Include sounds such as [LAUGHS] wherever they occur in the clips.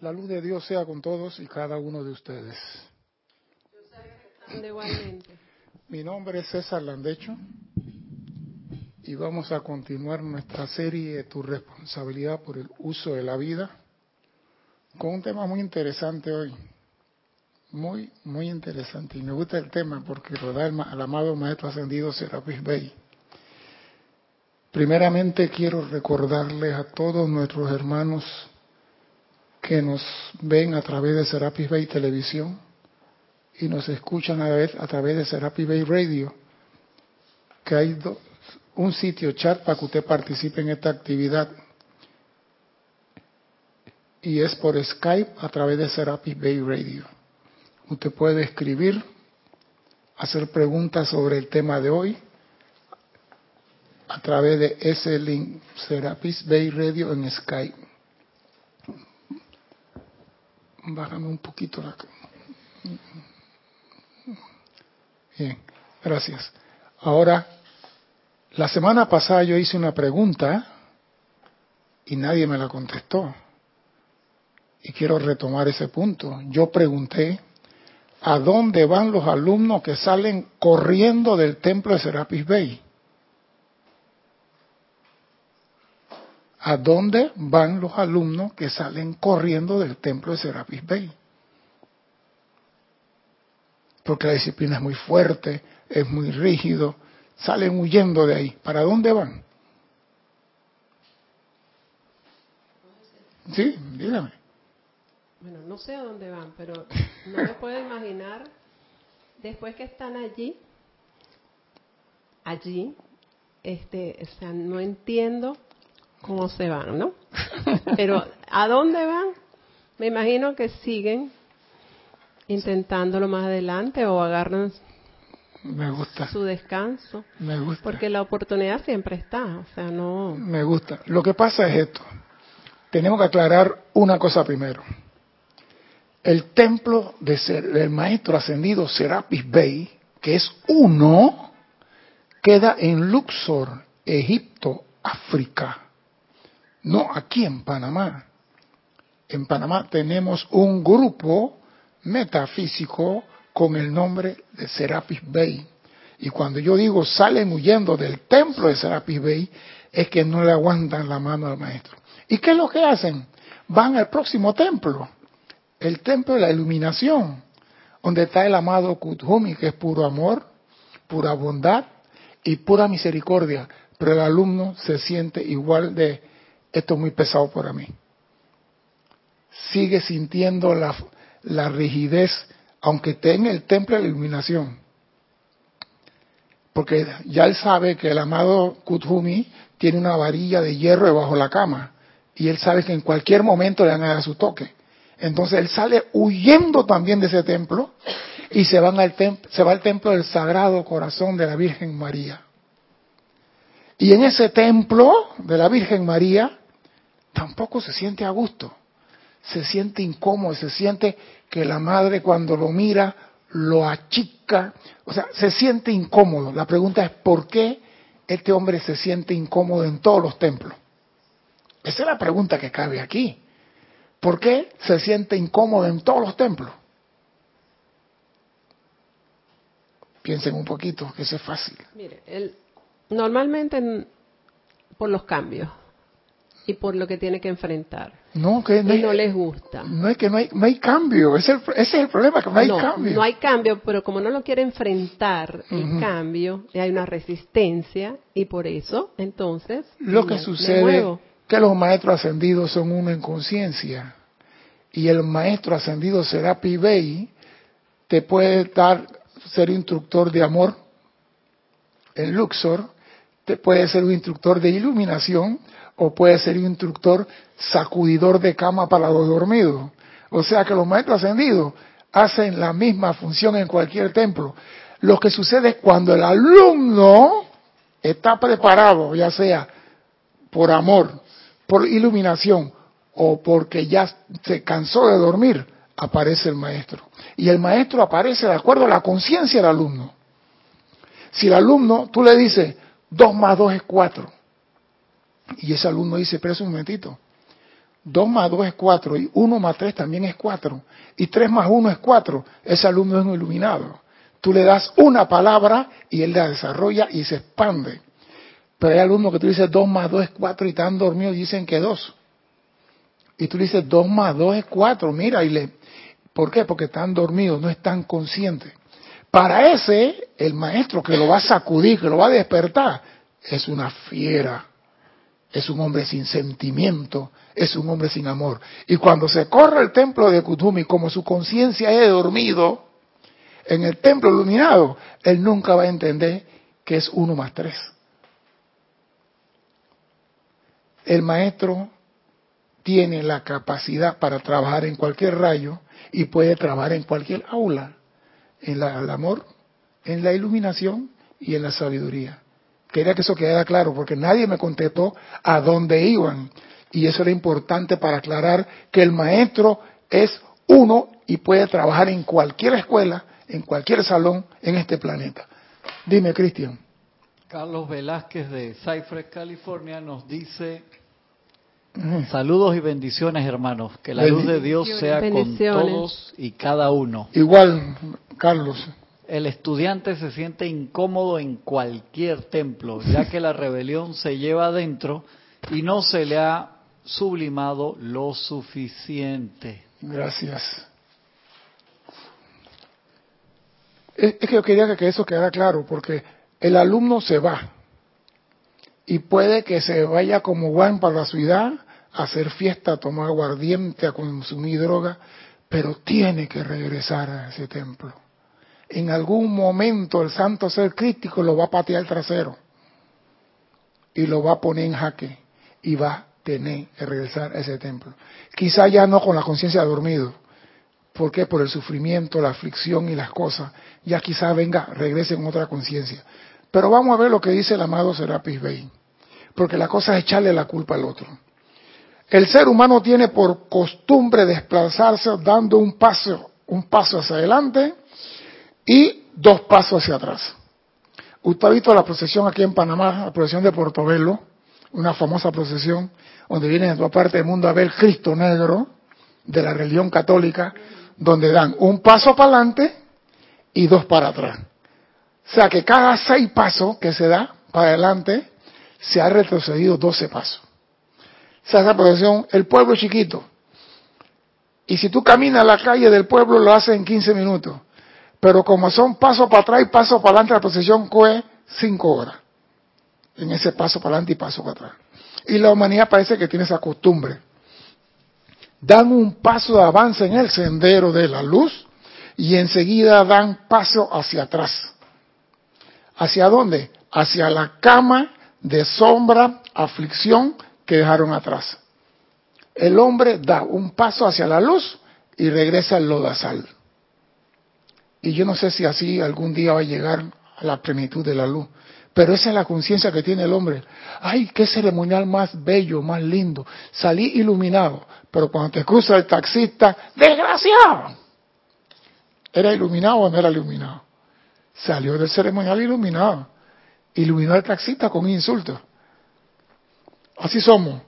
La luz de Dios sea con todos y cada uno de ustedes. Mi nombre es César Landecho y vamos a continuar nuestra serie Tu responsabilidad por el uso de la vida con un tema muy interesante hoy. Muy, muy interesante. Y me gusta el tema porque lo da al amado Maestro Ascendido Serapis Bey. Primeramente quiero recordarles a todos nuestros hermanos que nos ven a través de Serapis Bay Televisión y nos escuchan a, vez, a través de Serapis Bay Radio, que hay un sitio chat para que usted participe en esta actividad. Y es por Skype a través de Serapis Bay Radio. Usted puede escribir, hacer preguntas sobre el tema de hoy a través de ese link Serapis Bay Radio en Skype. Bájame un poquito la... Bien, gracias. Ahora, la semana pasada yo hice una pregunta y nadie me la contestó. Y quiero retomar ese punto. Yo pregunté, ¿a dónde van los alumnos que salen corriendo del templo de Serapis Bay? ¿A dónde van los alumnos que salen corriendo del templo de Serapis Bay? Porque la disciplina es muy fuerte, es muy rígido, salen huyendo de ahí. ¿Para dónde van? Sí, dígame. Bueno, no sé a dónde van, pero no me puedo imaginar, después que están allí, allí, este, o sea, no entiendo cómo se van, ¿no? Pero ¿a dónde van? Me imagino que siguen intentándolo más adelante o agarran me gusta. su descanso. Me gusta. Porque la oportunidad siempre está, o sea, no. Me gusta. Lo que pasa es esto. Tenemos que aclarar una cosa primero. El templo de ser, del maestro ascendido Serapis Bey, que es uno, queda en Luxor, Egipto, África no aquí en Panamá. En Panamá tenemos un grupo metafísico con el nombre de Serapis Bey. Y cuando yo digo salen huyendo del templo de Serapis Bey, es que no le aguantan la mano al maestro. ¿Y qué es lo que hacen? Van al próximo templo, el templo de la iluminación, donde está el amado Kuthumi, que es puro amor, pura bondad y pura misericordia. Pero el alumno se siente igual de esto es muy pesado para mí. Sigue sintiendo la, rigidez, aunque esté en el templo de la iluminación. Porque ya él sabe que el amado Kuthumi tiene una varilla de hierro debajo de la cama. Y él sabe que en cualquier momento le van a dar su toque. Entonces él sale huyendo también de ese templo y se, van al se va al templo del Sagrado Corazón de la Virgen María. Y en ese templo de la Virgen María tampoco se siente a gusto, se siente incómodo, se siente que la madre cuando lo mira lo achica, o sea, se siente incómodo. La pregunta es, ¿por qué este hombre se siente incómodo en todos los templos? Esa es la pregunta que cabe aquí. ¿Por qué se siente incómodo en todos los templos? Piensen un poquito, que eso es fácil. Mire, el, normalmente por los cambios y por lo que tiene que enfrentar. No, que no, y no les gusta. No es que no hay, no hay cambio, ese es, el, ese es el problema, que no hay cambio. No hay cambio, pero como no lo quiere enfrentar el cambio, hay una resistencia y por eso, entonces... Lo que sucede es que los maestros ascendidos son uno en conciencia y el maestro ascendido será Pibey, te puede dar, ser instructor de amor en Luxor, te puede ser un instructor de iluminación, o puede ser un instructor sacudidor de cama para los dormidos. O sea que los maestros ascendidos hacen la misma función en cualquier templo. Lo que sucede es cuando el alumno está preparado, ya sea por amor, por iluminación o porque ya se cansó de dormir, aparece el maestro. Y el maestro aparece de acuerdo a la conciencia del alumno. Si el alumno, tú le dices, dos más dos es cuatro, y ese alumno dice, pero un momentito, 2 más 2 es 4 y 1 más 3 también es 4 y 3 más 1 es 4. Ese alumno es un iluminado. Tú le das una palabra y él la desarrolla y se expande. Pero hay alumnos que tú dices 2 más 2 es 4 y están dormidos y dicen que 2. Y tú dices 2 más 2 es 4, mira, y le... ¿Por qué? Porque están dormidos, no están conscientes. Para ese, el maestro que lo va a sacudir, que lo va a despertar, es una fiera, es un hombre sin sentimiento, es un hombre sin amor. Y cuando se corre el templo de Kutumi, como su conciencia es dormido, en el templo iluminado, él nunca va a entender que es uno más tres. El maestro tiene la capacidad para trabajar en cualquier rayo y puede trabajar en cualquier aula, en la, el amor, en la iluminación y en la sabiduría. Quería que eso quedara claro porque nadie me contestó a dónde iban. Y eso era importante para aclarar que el maestro es uno y puede trabajar en cualquier escuela, en cualquier salón en este planeta. Dime, Cristian. Carlos Velázquez de Cypress, California, nos dice, saludos y bendiciones hermanos, que la luz de Dios sea con todos y cada uno. Igual, Carlos. El estudiante se siente incómodo en cualquier templo, ya que la rebelión se lleva adentro y no se le ha sublimado lo suficiente. Gracias. Es, que yo quería que eso quedara claro, porque el alumno se va y puede que se vaya como Juan para la ciudad a hacer fiesta, a tomar aguardiente, a consumir droga, pero tiene que regresar a ese templo. En algún momento el santo ser crítico lo va a patear el trasero y lo va a poner en jaque y va a tener que regresar a ese templo. Quizá ya no con la conciencia dormido, ¿Por qué? Por el sufrimiento, la aflicción y las cosas. Ya quizá venga, regrese en otra conciencia. Pero vamos a ver lo que dice el amado Serapis Bey. Porque la cosa es echarle la culpa al otro. El ser humano tiene por costumbre desplazarse dando un paso, un paso hacia adelante y dos pasos hacia atrás. Usted ha visto la procesión aquí en Panamá, la procesión de Portobelo, una famosa procesión donde vienen de toda parte del mundo a ver Cristo negro de la religión católica donde dan un paso para adelante y dos para atrás. O sea que cada seis pasos que se da para adelante, se ha retrocedido doce pasos. O sea, esa procesión, el pueblo chiquito. Y si tú caminas a la calle del pueblo, lo haces en 15 minutos. Pero como son pasos para atrás y pasos para adelante, la procesión coge cinco horas. En ese paso para adelante y paso para atrás. Y la humanidad parece que tiene esa costumbre dan un paso de avance en el sendero de la luz y enseguida dan paso hacia atrás. ¿Hacia dónde? Hacia la cama de sombra, aflicción que dejaron atrás. El hombre da un paso hacia la luz y regresa al lodazal. Y yo no sé si así algún día va a llegar a la plenitud de la luz. Pero esa es la conciencia que tiene el hombre. Ay, qué ceremonial más bello, más lindo. Salí iluminado. Pero cuando te cruza el taxista, desgraciado. ¿Era iluminado o no era iluminado? Salió del ceremonial iluminado. Iluminó al taxista con insulto. Así somos.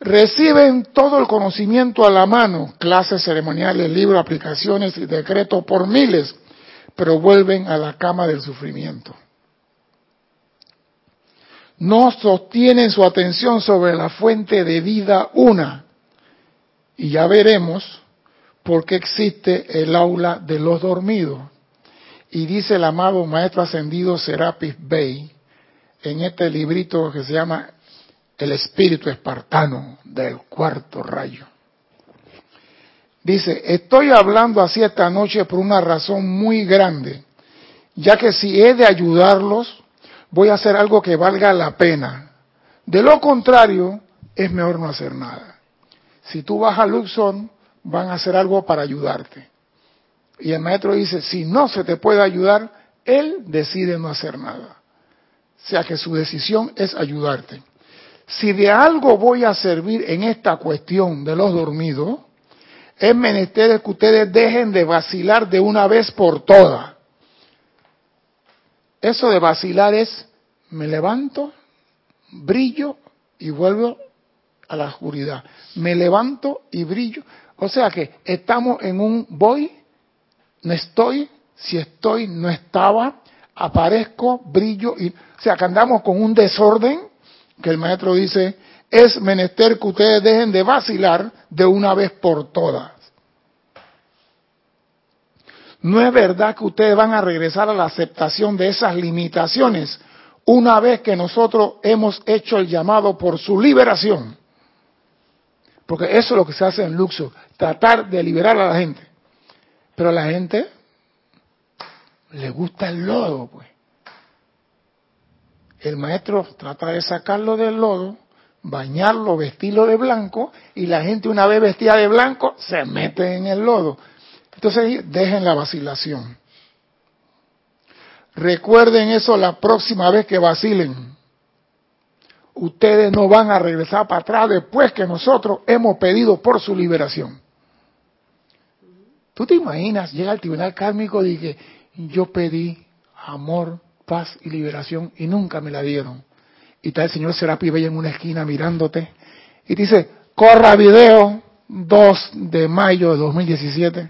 Reciben todo el conocimiento a la mano, clases ceremoniales, libros, aplicaciones y decretos por miles, pero vuelven a la cama del sufrimiento no sostienen su atención sobre la fuente de vida una. Y ya veremos por qué existe el aula de los dormidos. Y dice el amado Maestro Ascendido Serapis Bey en este librito que se llama El Espíritu Espartano del Cuarto Rayo. Dice, estoy hablando así esta noche por una razón muy grande, ya que si he de ayudarlos, voy a hacer algo que valga la pena. De lo contrario, es mejor no hacer nada. Si tú vas a Luxon, van a hacer algo para ayudarte. Y el maestro dice, si no se te puede ayudar, él decide no hacer nada. O sea que su decisión es ayudarte. Si de algo voy a servir en esta cuestión de los dormidos, es menester que ustedes dejen de vacilar de una vez por todas. Eso de vacilar es, me levanto, brillo y vuelvo a la oscuridad. Me levanto y brillo. O sea que estamos en un voy, no estoy, si estoy, no estaba, aparezco, brillo. Y, o sea que andamos con un desorden que el maestro dice, es menester que ustedes dejen de vacilar de una vez por todas. No es verdad que ustedes van a regresar a la aceptación de esas limitaciones una vez que nosotros hemos hecho el llamado por su liberación. Porque eso es lo que se hace en Luxo, tratar de liberar a la gente. Pero a la gente le gusta el lodo, pues. El maestro trata de sacarlo del lodo, bañarlo, vestirlo de blanco, y la gente una vez vestida de blanco se mete en el lodo. Entonces dejen la vacilación. Recuerden eso la próxima vez que vacilen. Ustedes no van a regresar para atrás después que nosotros hemos pedido por su liberación. ¿Tú te imaginas? Llega al tribunal kármico y dice, yo pedí amor, paz y liberación y nunca me la dieron. Y está el señor Serapi Bella en una esquina mirándote y dice, corra video 2 de mayo de 2017.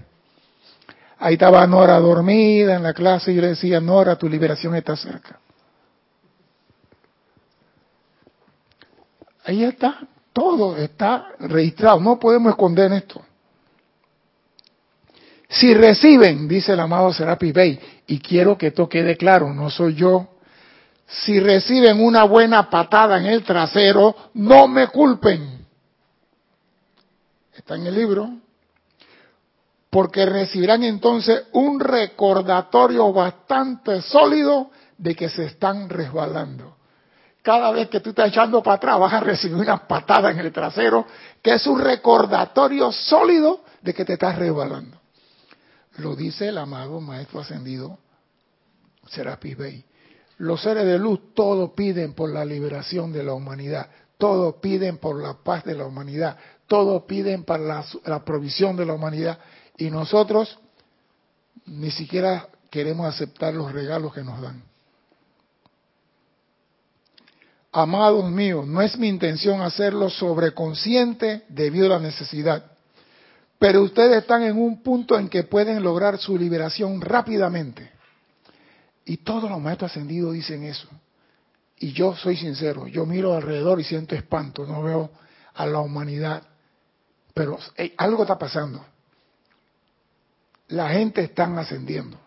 Ahí estaba Nora dormida en la clase y yo le decía, Nora, tu liberación está cerca. Ahí está, todo está registrado, no podemos esconder esto. Si reciben, dice el amado Serapi Bey, y quiero que esto quede claro, no soy yo, si reciben una buena patada en el trasero, no me culpen. Está en el libro, porque recibirán entonces un recordatorio bastante sólido de que se están resbalando. Cada vez que tú estás echando para atrás vas a recibir una patada en el trasero, que es un recordatorio sólido de que te estás resbalando. Lo dice el amado Maestro Ascendido Serapis Bey. Los seres de luz todos piden por la liberación de la humanidad, todos piden por la paz de la humanidad, todos piden para la, la provisión de la humanidad y nosotros ni siquiera queremos aceptar los regalos que nos dan. Amados míos, no es mi intención hacerlo sobreconsciente debido a la necesidad, pero ustedes están en un punto en que pueden lograr su liberación rápidamente. Y todos los maestros ascendidos dicen eso. Y yo soy sincero, yo miro alrededor y siento espanto, no veo a la humanidad, pero algo está pasando la gente están ascendiendo.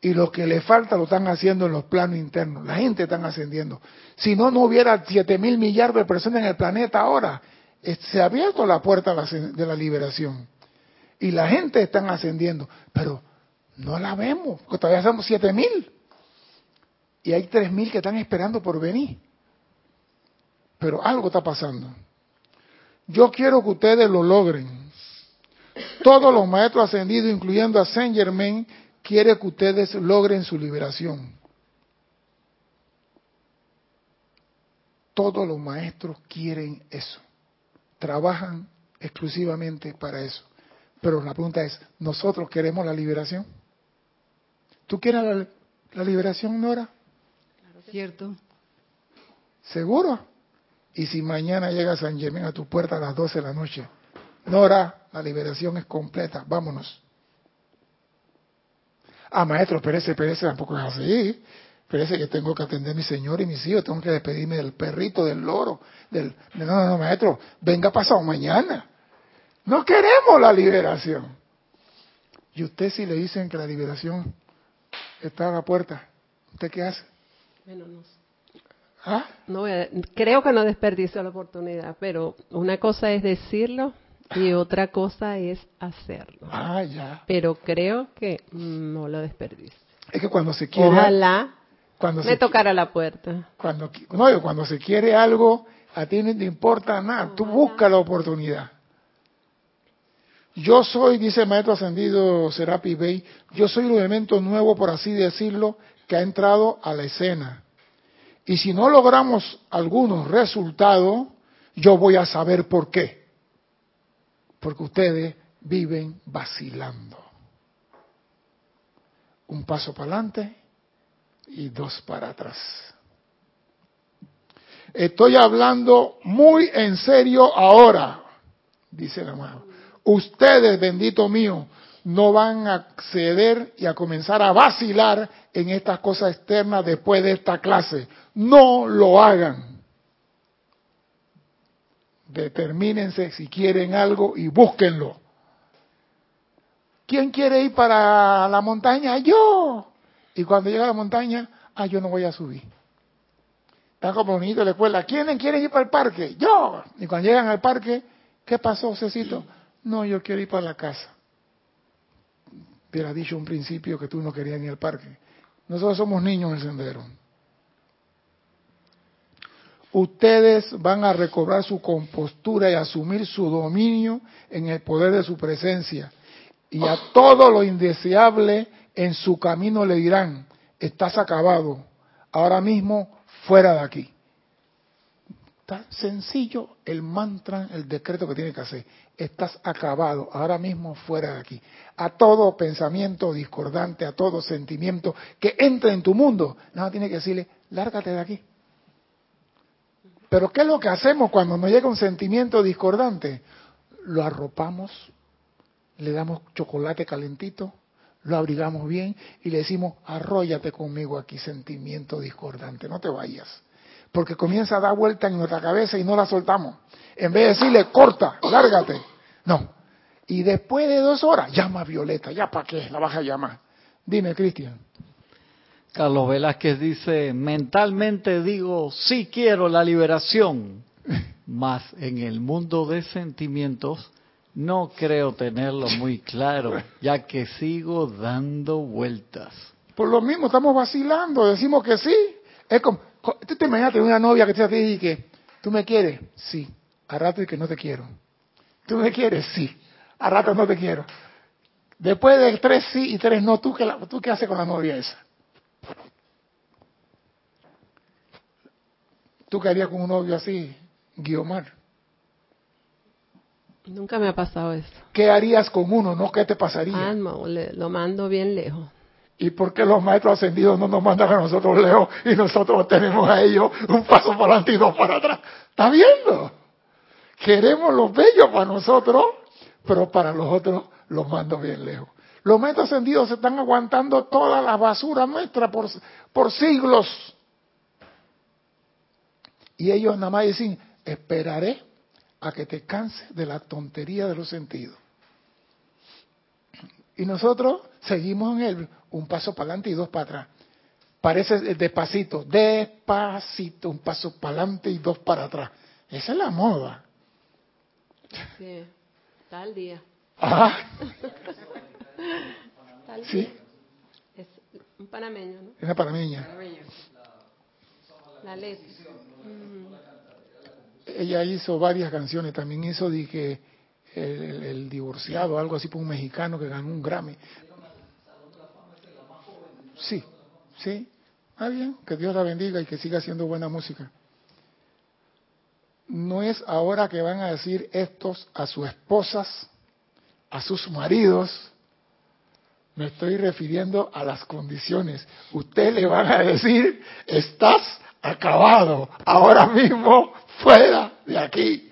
Y lo que le falta lo están haciendo en los planos internos. La gente está ascendiendo. Si no, no hubiera 7 mil millardos de personas en el planeta ahora. Se ha abierto la puerta de la liberación. Y la gente está ascendiendo. Pero no la vemos, porque todavía somos 7 mil. Y hay 3 mil que están esperando por venir. Pero algo está pasando. Yo quiero que ustedes lo logren. Todos los maestros ascendidos, incluyendo a Saint Germain, quiere que ustedes logren su liberación. Todos los maestros quieren eso. Trabajan exclusivamente para eso. Pero la pregunta es, ¿nosotros queremos la liberación? ¿Tú quieres la, la liberación, Nora? Claro Cierto. ¿Seguro? Y si mañana llega San Germain a tu puerta a las 12 de la noche, Nora, la liberación es completa, vámonos. Ah, maestro, perece, perece, tampoco es así. Perece que tengo que atender a mi señor y mis hijos, tengo que despedirme del perrito, del loro, del... No, no, no, maestro, venga pasado mañana. No queremos la liberación. Y usted si le dicen que la liberación está a la puerta, ¿usted qué hace? Bueno, no sé. ¿Ah? No, creo que no desperdicio la oportunidad, pero una cosa es decirlo y otra cosa es hacerlo. Ah, ya. Pero creo que no lo desperdicio. Es que cuando se quiere... Ojalá cuando me tocara la puerta. Cuando, no, cuando se quiere algo, a ti no te importa nada. Tú buscas la oportunidad. Yo soy, dice el maestro ascendido Serapi Bey, yo soy un elemento nuevo, por así decirlo, que ha entrado a la escena. Y si no logramos algunos resultados, yo voy a saber por qué porque ustedes viven vacilando. Un paso para adelante y dos para atrás. Estoy hablando muy en serio ahora, dice el amado. Ustedes, bendito mío, no van a acceder y a comenzar a vacilar en estas cosas externas después de esta clase. No lo hagan. Determínense si quieren algo y búsquenlo. ¿Quién quiere ir para la montaña? Yo. Y cuando llega a la montaña, ah, yo no voy a subir. Está como los niños de la escuela. ¿Quiénes quieren ir para el parque? Yo. Y cuando llegan al parque, ¿qué pasó, Cecito? No, yo quiero ir para la casa. Hubiera dicho un principio que tú no querías ir al parque. Nosotros somos niños en el sendero. Ustedes van a recobrar su compostura y asumir su dominio en el poder de su presencia. Y a todo lo indeseable en su camino le dirán, estás acabado. Ahora mismo fuera de aquí. Tan sencillo el mantra, el decreto que tiene que hacer. Estás acabado, ahora mismo fuera de aquí. A todo pensamiento discordante, a todo sentimiento que entre en tu mundo, nada tiene que decirle, lárgate de aquí. Pero ¿qué es lo que hacemos cuando nos llega un sentimiento discordante? Lo arropamos, le damos chocolate calentito, lo abrigamos bien y le decimos, arróllate conmigo aquí, sentimiento discordante, no te vayas. Porque comienza a dar vuelta en nuestra cabeza y no la soltamos. En vez de decirle, corta, lárgate. No. Y después de dos horas, llama a Violeta, ya para qué, la vas a llamar. Dime, Cristian. Carlos Velázquez dice, mentalmente digo, sí quiero la liberación, [LAUGHS] mas en el mundo de sentimientos no creo tenerlo muy claro, ya que sigo dando vueltas. Por lo mismo estamos vacilando, decimos que sí. Es como, tú te imaginas una novia que te dice que tú me quieres, sí. A rato y que no te quiero. ¿Tú me quieres? Sí. A rato no te quiero. Después de tres sí y tres no, ¿tú qué, ¿tú qué haces con la novia esa? ¿Tú qué harías con un novio así, Guiomar? Nunca me ha pasado eso. ¿Qué harías con uno? ¿No qué te pasaría? Ah, no, lo mando bien lejos. ¿Y por qué los maestros ascendidos no nos mandan a nosotros lejos y nosotros tenemos a ellos un paso para adelante y dos para atrás? ¿Está viendo? Queremos los bellos para nosotros, pero para los otros los mando bien lejos. Los maestros ascendidos se están aguantando toda la basura nuestra por, por siglos. Y ellos nada más dicen, esperaré a que te canses de la tontería de los sentidos. Y nosotros seguimos en él, un paso para adelante y dos para atrás. Parece despacito, despacito, un paso para adelante y dos para atrás. Esa es la moda. Sí, tal día. Ajá. sí. Es un panameño, ¿no? Es una panameña. La letra. Ella hizo varias canciones, también hizo de que el, el, divorciado, algo así por un mexicano que ganó un Grammy. Sí, sí. Ah, bien, que Dios la bendiga y que siga haciendo buena música. No es ahora que van a decir estos a sus esposas, a sus maridos, me estoy refiriendo a las condiciones. Usted le van a decir, estás acabado, ahora mismo fuera de aquí.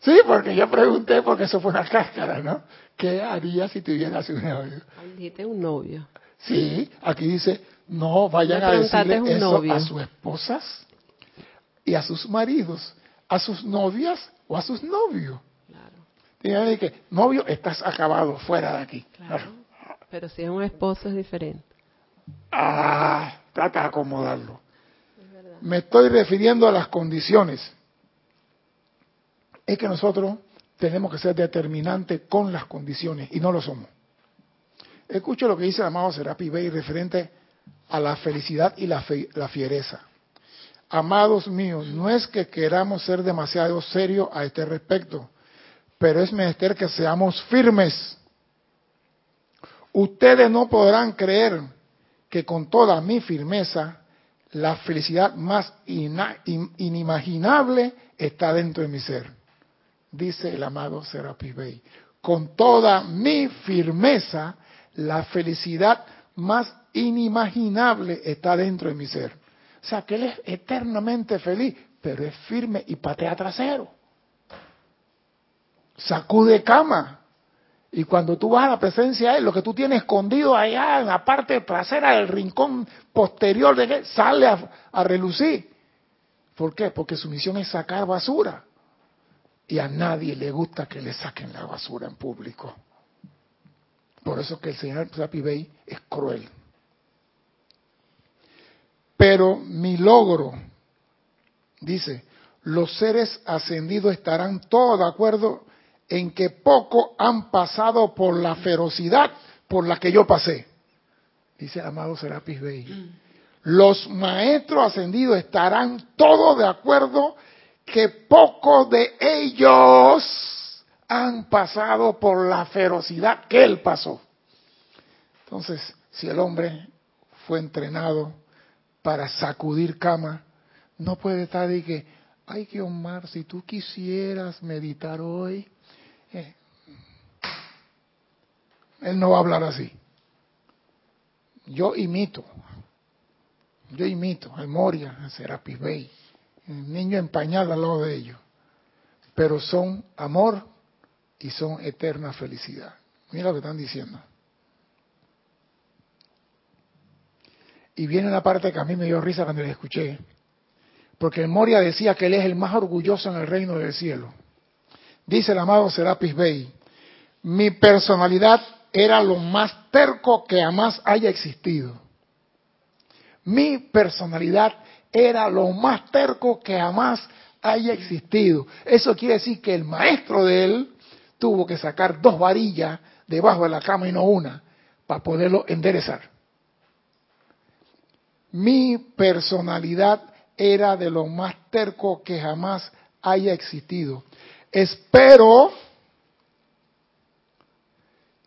Sí, porque yo pregunté, porque eso fue una cáscara, ¿no? ¿Qué haría si tuvieras un novio? Dijiste un novio. Sí, aquí dice, no vayan a decirle eso novio. a sus esposas y a sus maridos, a sus novias o a sus novios. Claro. Tienen que, novio, estás acabado, fuera de aquí. Claro. Pero si es un esposo es diferente. Ah, trata de acomodarlo. Me estoy refiriendo a las condiciones. Es que nosotros tenemos que ser determinantes con las condiciones y no lo somos. Escucho lo que dice el amado Serapi Bey referente a la felicidad y la, fe, la fiereza. Amados míos, no es que queramos ser demasiado serios a este respecto, pero es menester que seamos firmes. Ustedes no podrán creer que con toda mi firmeza la felicidad más inimaginable está dentro de mi ser, dice el amado Serapis Bey. Con toda mi firmeza, la felicidad más inimaginable está dentro de mi ser. O sea, que él es eternamente feliz, pero es firme y patea trasero. Sacude cama. Y cuando tú vas a la presencia de él, lo que tú tienes escondido allá en la parte trasera del rincón posterior de él, sale a, relucir. ¿Por qué? Porque su misión es sacar basura. Y a nadie le gusta que le saquen la basura en público. Por eso que el señor Sapi Bey es cruel. Pero mi logro, dice, los seres ascendidos estarán todos de acuerdo en que poco han pasado por la ferocidad por la que yo pasé. Dice el amado Serapis Bey. Los maestros ascendidos estarán todos de acuerdo que pocos de ellos han pasado por la ferocidad que él pasó. Entonces, si el hombre fue entrenado para sacudir cama, no puede estar de que, ay, que Omar, si tú quisieras meditar hoy, eh, él no va a hablar así. Yo imito, yo imito al Moria, a Serapis Bey, el niño en pañal al lado de ellos, pero son amor y son eterna felicidad. Mira lo que están diciendo. Y viene una parte que a mí me dio risa cuando le escuché, porque el Moria decía que él es el más orgulloso en el reino del cielo. Dice el amado Serapis Bey, mi personalidad era lo más terco que jamás haya existido. Mi personalidad era lo más terco que jamás haya existido. Eso quiere decir que el maestro de él tuvo que sacar dos varillas debajo de la cama y no una para poderlo enderezar. Mi personalidad era de lo más terco que jamás haya existido. Espero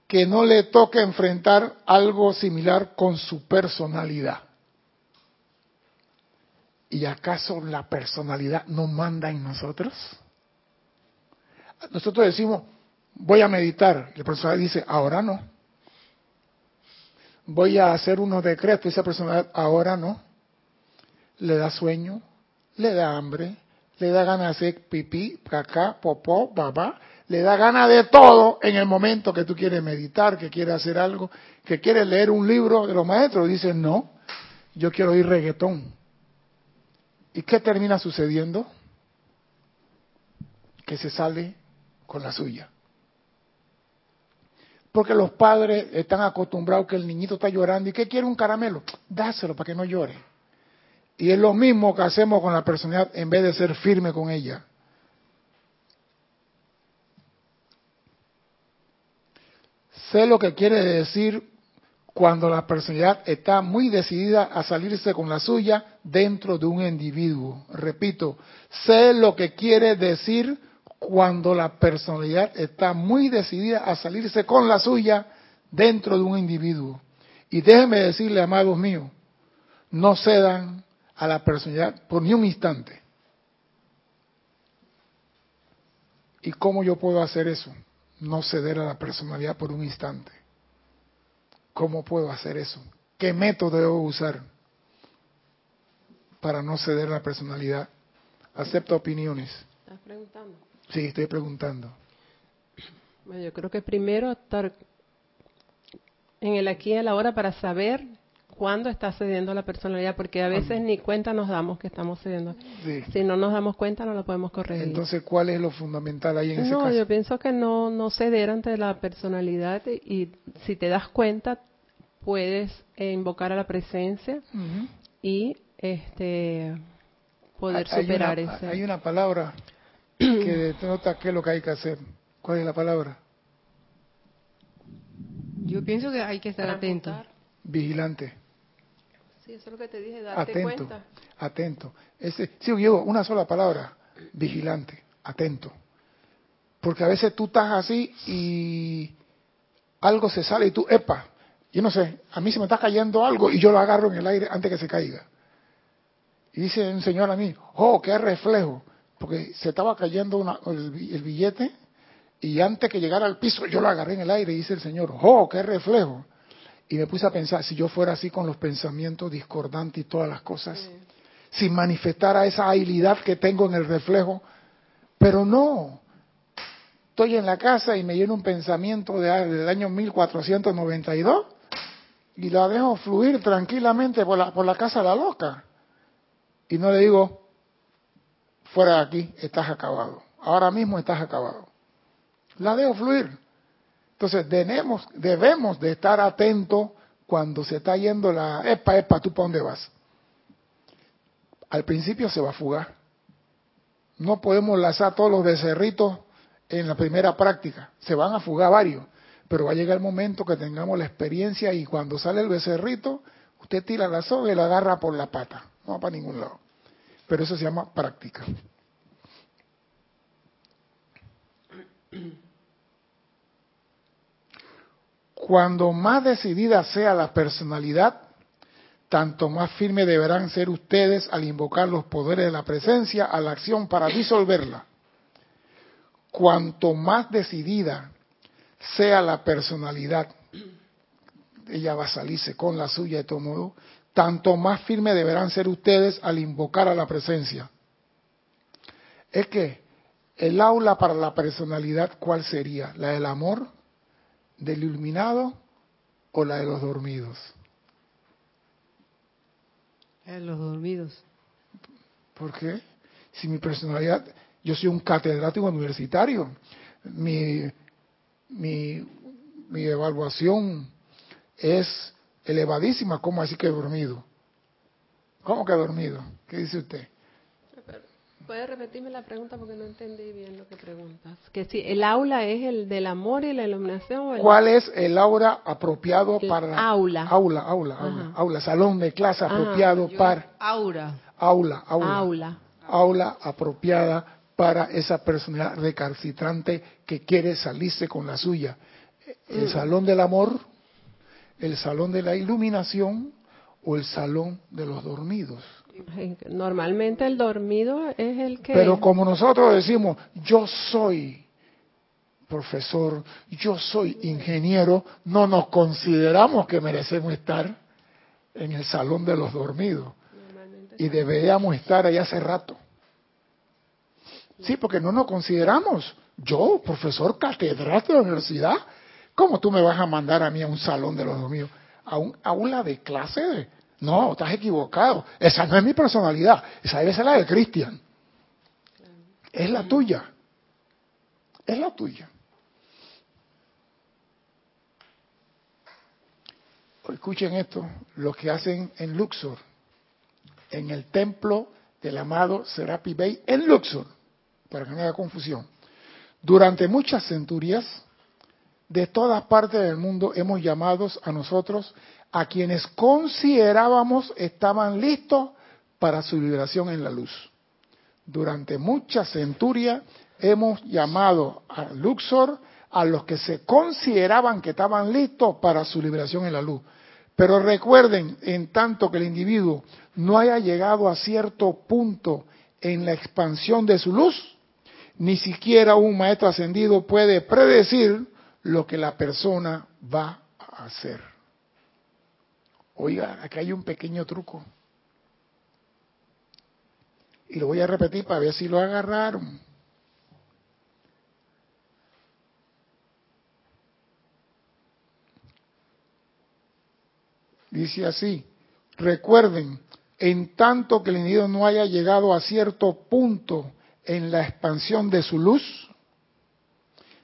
que no le toque enfrentar algo similar con su personalidad. ¿Y acaso la personalidad no manda en nosotros? Nosotros decimos, voy a meditar. La personalidad dice, ahora no. Voy a hacer unos decretos. Y esa personalidad, ahora no. Le da sueño, le da hambre, le da ganas de hacer pipí, caca, popó, babá. Le da ganas de todo en el momento que tú quieres meditar, que quieres hacer algo, que quieres leer un libro de los maestros. Dice, no, yo quiero oír reggaetón. ¿Y qué termina sucediendo? Que se sale con la suya. Porque los padres están acostumbrados que el niñito está llorando y que quiere un caramelo. Dáselo para que no llore. Y es lo mismo que hacemos con la personalidad en vez de ser firme con ella. Sé lo que quiere decir cuando la personalidad está muy decidida a salirse con la suya dentro de un individuo. Repito, sé lo que quiere decir cuando la personalidad está muy decidida a salirse con la suya dentro de un individuo. Y déjenme decirle, amados míos, no cedan a la personalidad por ni un instante. ¿Y cómo yo puedo hacer eso? No ceder a la personalidad por un instante. ¿Cómo puedo hacer eso? ¿Qué método debo usar para no ceder a la personalidad? Acepto opiniones. ¿Estás preguntando? Sí, estoy preguntando. Bueno, yo creo que primero estar en el aquí y la hora para saber cuándo está cediendo la personalidad, porque a veces ni cuenta nos damos que estamos cediendo. Sí. Si no nos damos cuenta, no lo podemos corregir. Entonces, ¿cuál es lo fundamental ahí en ese no, caso? yo pienso que no, no ceder ante la personalidad y, y si te das cuenta, puedes eh, invocar a la presencia y este poder Hay- superar una- ese. Hay una palabra que [CLEARS THROAT] denota qué es lo que hay que hacer. ¿Cuál es la palabra? Yo pienso que hay que estar atento. Vigilante. Sí, eso es lo que te dije, atento, cuenta. atento. Ese, sí, yo una sola palabra, vigilante, atento. Porque a veces tú estás así y algo se sale y tú, epa, yo no sé, a mí se me está cayendo algo y yo lo agarro en el aire antes que se caiga. Y dice un señor a mí, oh, qué reflejo, porque se estaba cayendo una- el billete y antes que llegara al piso yo lo agarré en el aire y dice el señor, oh, qué reflejo. Y me puse a pensar, si yo fuera así con los pensamientos discordantes y todas las cosas, si manifestara esa habilidad que tengo en el reflejo, pero no. Estoy en la casa y me lleno un pensamiento de, del año 1492 y la dejo fluir tranquilamente por la, por la casa de la loca. Y no le digo, fuera de aquí, estás acabado. Ahora mismo estás acabado. La dejo fluir. Entonces debemos, debemos de estar atentos cuando se está yendo la, epa, epa, ¿tú para dónde vas? Al principio se va a fugar. No podemos lanzar todos los becerritos en la primera práctica. Se van a fugar varios. Pero va a llegar el momento que tengamos la experiencia y cuando sale el becerrito, usted tira la soga y la agarra por la pata. No va para ningún lado. Pero eso se llama práctica. Cuando más decidida sea la personalidad, tanto más firme deberán ser ustedes al invocar los poderes de la presencia a la acción para disolverla. Cuanto más decidida sea la personalidad, ella va a salirse con la suya de todo modo, tanto más firme deberán ser ustedes al invocar a la presencia. Es que el aula para la personalidad, ¿cuál sería? ¿La del amor, del iluminado o la de los dormidos? En los dormidos. ¿Por qué? Si mi personalidad, yo soy un catedrático universitario, mi, mi, mi evaluación es elevadísima, ¿cómo así que dormido? ¿Cómo que dormido? ¿Qué dice usted? ¿Puede repetirme la pregunta porque no entendí bien lo que preguntas? Que si el aula es el del amor y la iluminación. ¿o el... ¿Cuál es el aura apropiado El para aula. aula, aula, aula, aula, salón de clase Ajá. apropiado Yo- para Aura. aula, aula, Aula. aula apropiada para esa personalidad recalcitrante que quiere salirse con la suya. El Mm. salón del amor, el salón de la iluminación o el salón de los dormidos. Normalmente el dormido es el que. Pero como nosotros decimos, yo soy profesor, yo soy ingeniero, no nos consideramos que merecemos estar en el salón de los dormidos. Y deberíamos estar ahí hace rato. Sí, porque no nos consideramos. Yo, profesor catedrático de la universidad, ¿cómo tú me vas a mandar a mí a un salón de los dormidos? ¿A un aula de clase? de- No, estás equivocado. Esa no es mi personalidad. Esa debe ser la de Cristian. Es la tuya. Es la tuya. Escuchen esto, lo que hacen en Luxor, en el templo del amado Serapi Bey en Luxor, para que no haya confusión. Durante muchas centurias, de todas partes del mundo hemos llamado a nosotros a quienes considerábamos estaban listos para su liberación en la luz. Durante muchas centurias hemos llamado a Luxor a los que se consideraban que estaban listos para su liberación en la luz. Pero recuerden, en tanto que el individuo no haya llegado a cierto punto en la expansión de su luz, ni siquiera un maestro ascendido puede predecir lo que la persona va a hacer. Oiga, aquí hay un pequeño truco. Y lo voy a repetir para ver si lo agarraron. Dice así, recuerden, en tanto que el individuo no haya llegado a cierto punto en la expansión de su luz,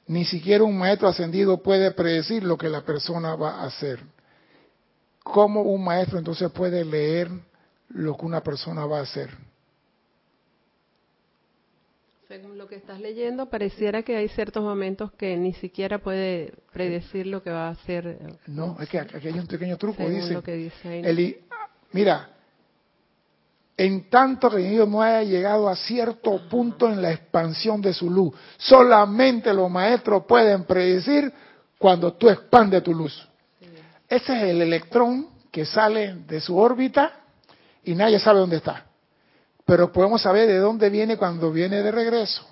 ni siquiera un maestro ascendido puede predecir lo que la persona va a hacer. ¿Cómo un maestro entonces puede leer lo que una persona va a hacer? Según lo que estás leyendo, pareciera que hay ciertos momentos que ni siquiera puede predecir lo que va a hacer. eh, No, es que aquí hay un pequeño truco, según dice. lo que dice. El mira, en tanto que el no haya llegado a cierto punto en la expansión de su luz, solamente los maestros pueden predecir cuando tú expandes tu luz. Ese es el electrón que sale de su órbita y nadie sabe dónde está. Pero podemos saber de dónde viene cuando viene de regreso.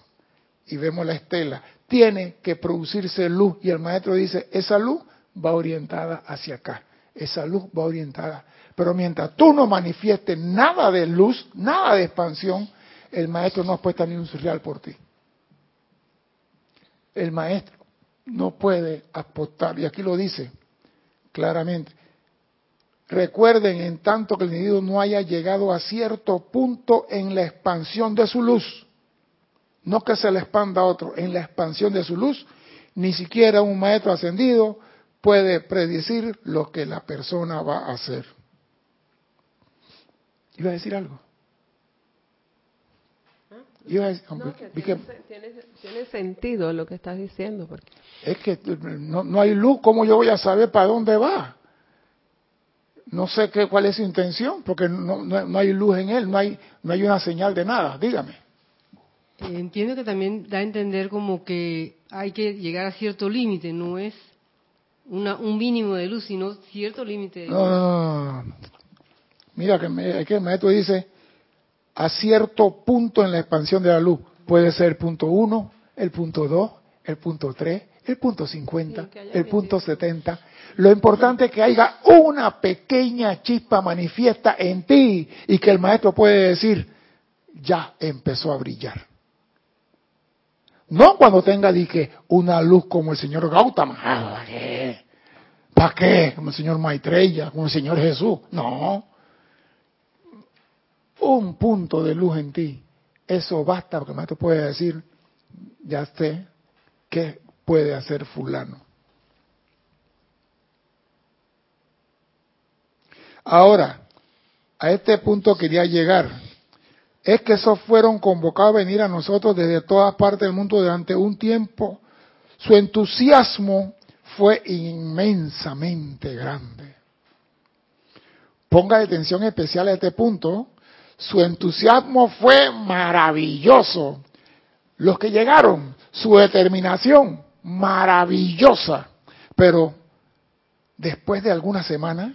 Y vemos la estela. Tiene que producirse luz. Y el maestro dice, esa luz va orientada hacia acá. esa luz va orientada. Pero mientras tú no manifiestes nada de luz, nada de expansión, el maestro no apuesta ni un surreal por ti. El maestro no puede apostar, y aquí lo dice claramente. Recuerden, en tanto que el individuo no haya llegado a cierto punto en la expansión de su luz, no que se le expanda a otro, en la expansión de su luz, ni siquiera un maestro ascendido puede predecir lo que la persona va a hacer. ¿Iba a decir algo? Iba a decir, no, tiene, sentido lo que estás diciendo. Porque... Es que no, no hay luz, ¿cómo yo voy a saber para dónde va? No sé qué, cuál es su intención, porque no, no, hay luz en él, no hay, no hay una señal de nada. Dígame. Eh, entiendo que también da a entender como que hay que llegar a cierto límite, no es una, un mínimo de luz, sino cierto límite. No, no, no, Mira que, me, que el maestro dice a cierto punto en la expansión de la luz. Puede ser el punto 1, el punto 2, el punto 3, el punto 50, el punto 70. Lo importante es que haya una pequeña chispa manifiesta en ti y que el maestro puede decir, ya empezó a brillar. No cuando tenga dije, una luz como el señor Gautama. Ah, ¿Para qué? ¿Para qué? Como el señor Maitreya, como el señor Jesús. No. Un punto de luz en ti. Eso basta porque el maestro puede decir, ya sé qué puede hacer fulano. Ahora, a este punto quería llegar es que esos fueron convocados a venir a nosotros desde todas partes del mundo durante un tiempo. Su entusiasmo fue inmensamente grande. Ponga atención especial a este punto. Su entusiasmo fue maravilloso. Los que llegaron, su determinación, maravillosa. Pero después de algunas semanas,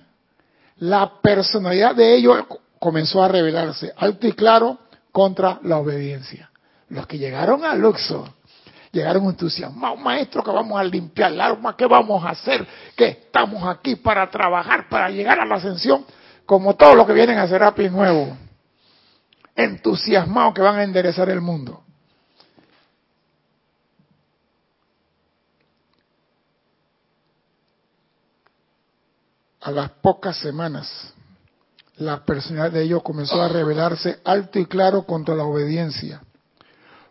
la personalidad de ellos comenzó a revelarse alto y claro contra la obediencia. Los que llegaron al Luxor llegaron entusiasmados, maestro, que vamos a limpiar el alma, que vamos a hacer, que estamos aquí para trabajar, para llegar a la ascensión, como todos los que vienen a Serapi Nuevo, entusiasmados que van a enderezar el mundo. A las pocas semanas, la personalidad de ellos comenzó a revelarse alto y claro contra la obediencia.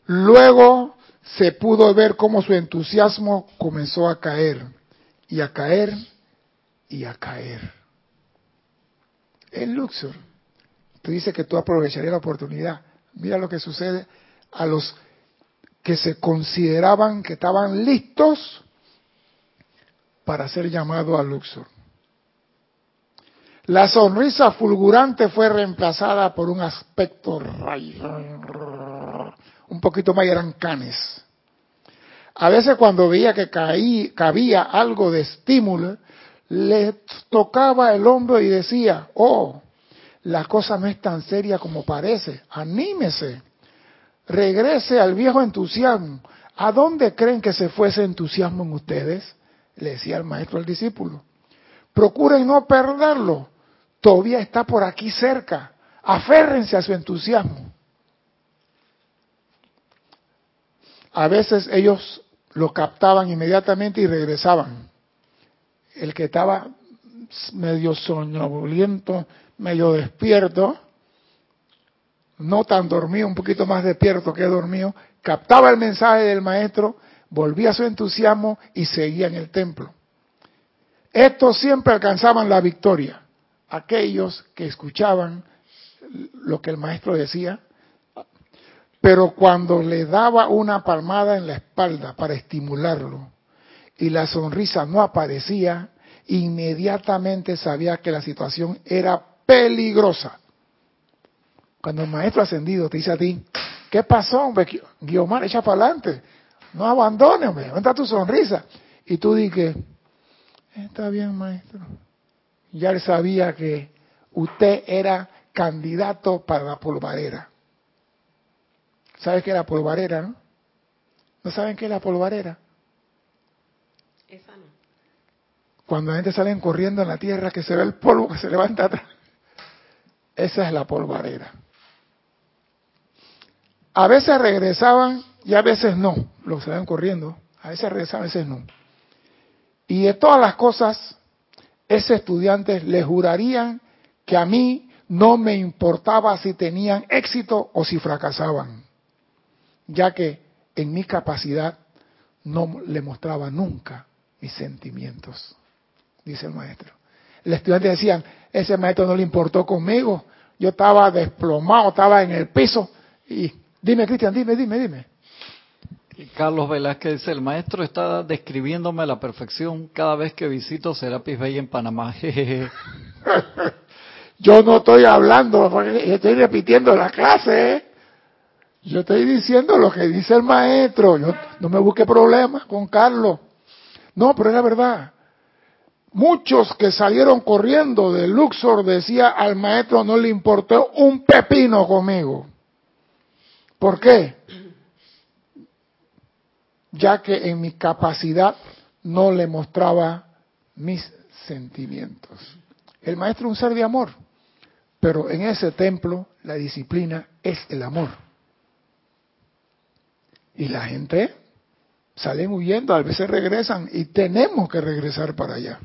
Luego se pudo ver cómo su entusiasmo comenzó a caer, y a caer, y a caer. En Luxor, tú dices que tú aprovecharías la oportunidad. Mira lo que sucede a los que se consideraban que estaban listos para ser llamados a Luxor. La sonrisa fulgurante fue reemplazada por un aspecto un poquito más eran canes. A veces cuando veía que caí, cabía algo de estímulo, le tocaba el hombro y decía, oh, la cosa no es tan seria como parece, anímese, regrese al viejo entusiasmo. ¿A dónde creen que se fue ese entusiasmo en ustedes? Le decía el maestro al discípulo. Procuren no perderlo, todavía está por aquí cerca. Aférrense a su entusiasmo. A veces ellos lo captaban inmediatamente y regresaban. El que estaba medio soñoliento, medio despierto, no tan dormido, un poquito más despierto que dormido, captaba el mensaje del maestro, volvía su entusiasmo y seguía en el templo. Estos siempre alcanzaban la victoria aquellos que escuchaban lo que el maestro decía, pero cuando le daba una palmada en la espalda para estimularlo y la sonrisa no aparecía, inmediatamente sabía que la situación era peligrosa. Cuando el maestro ascendido te dice a ti, ¿qué pasó, hombre? Guiomar, echa para adelante. No abandones, hombre. ¿Dónde está tu sonrisa? Y tú dices, está bien, maestro ya él sabía que usted era candidato para la polvarera. ¿Sabes qué es la polvarera, no? ¿No saben qué es la polvarera? Esa no. Cuando la gente sale corriendo en la tierra, que se ve el polvo que se levanta atrás. Esa es la polvarera. A veces regresaban y a veces no. Los que salen corriendo, a veces regresaban, a veces no. Y de todas las cosas, ese estudiante le jurarían que a mí no me importaba si tenían éxito o si fracasaban, ya que en mi capacidad no le mostraba nunca mis sentimientos, dice el maestro. El estudiante decía, ese maestro no le importó conmigo, yo estaba desplomado, estaba en el piso y dime Cristian, dime, dime, dime. Carlos Velázquez dice, el maestro está describiéndome a la perfección cada vez que visito Serapis Bay en Panamá. [LAUGHS] Yo no estoy hablando, estoy repitiendo la clase. ¿eh? Yo estoy diciendo lo que dice el maestro. Yo, no me busque problemas con Carlos. No, pero es la verdad. Muchos que salieron corriendo de Luxor decía al maestro no le importó un pepino conmigo. ¿Por qué? Ya que en mi capacidad no le mostraba mis sentimientos. El maestro es un ser de amor. Pero en ese templo la disciplina es el amor. Y la gente salen huyendo, a veces regresan y tenemos que regresar para allá.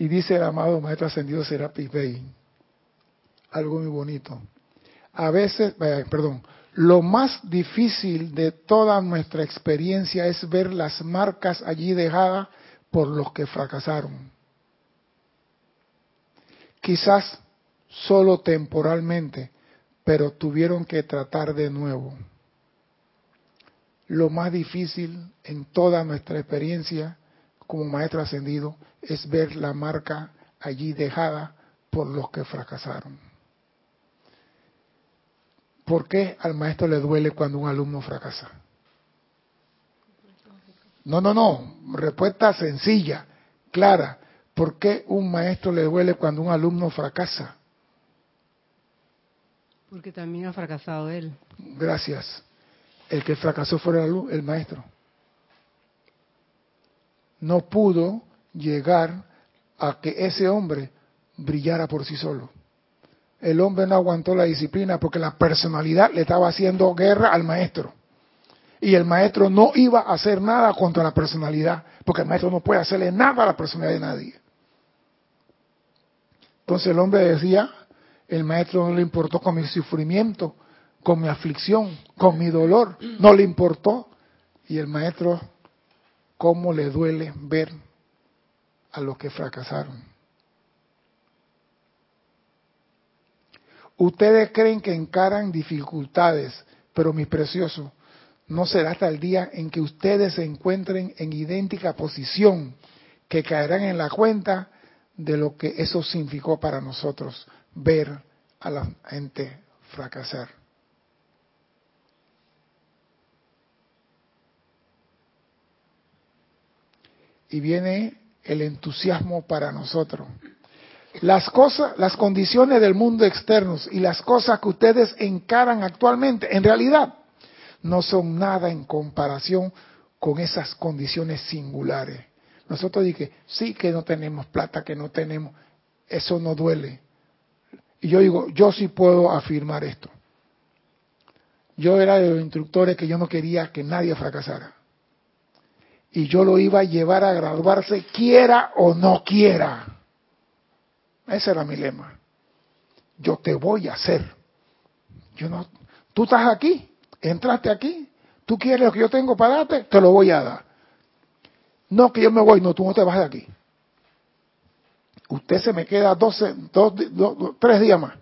Y dice el amado Maestro Ascendido Serapis Bey, algo muy bonito. A veces, eh, perdón, lo más difícil de toda nuestra experiencia es ver las marcas allí dejadas por los que fracasaron. Quizás solo temporalmente, pero tuvieron que tratar de nuevo. Lo más difícil en toda nuestra experiencia como maestro ascendido es ver la marca allí dejada por los que fracasaron. ¿Por qué al maestro le duele cuando un alumno fracasa? No, no, no. Respuesta sencilla, clara. ¿Por qué un maestro le duele cuando un alumno fracasa? Porque también ha fracasado él. Gracias. El que fracasó fue el, el maestro. No pudo llegar a que ese hombre brillara por sí solo el hombre no aguantó la disciplina porque la personalidad le estaba haciendo guerra al maestro. Y el maestro no iba a hacer nada contra la personalidad, porque el maestro no puede hacerle nada a la personalidad de nadie. Entonces el hombre decía, el maestro no le importó con mi sufrimiento, con mi aflicción, con mi dolor, no le importó. Y el maestro, ¿cómo le duele ver a los que fracasaron? Ustedes creen que encaran dificultades, pero mis preciosos, no será hasta el día en que ustedes se encuentren en idéntica posición que caerán en la cuenta de lo que eso significó para nosotros, ver a la gente fracasar. Y viene el entusiasmo para nosotros. Las cosas, las condiciones del mundo externo y las cosas que ustedes encaran actualmente, en realidad, no son nada en comparación con esas condiciones singulares. Nosotros dije, sí que no tenemos plata, que no tenemos, eso no duele. Y yo digo, yo sí puedo afirmar esto. Yo era de los instructores que yo no quería que nadie fracasara. Y yo lo iba a llevar a graduarse, quiera o no quiera. Ese era mi lema. Yo te voy a hacer. Yo no, tú estás aquí, entraste aquí, tú quieres lo que yo tengo para darte, te lo voy a dar. No que yo me voy, no, tú no te vas de aquí. Usted se me queda 12, dos, tres días más.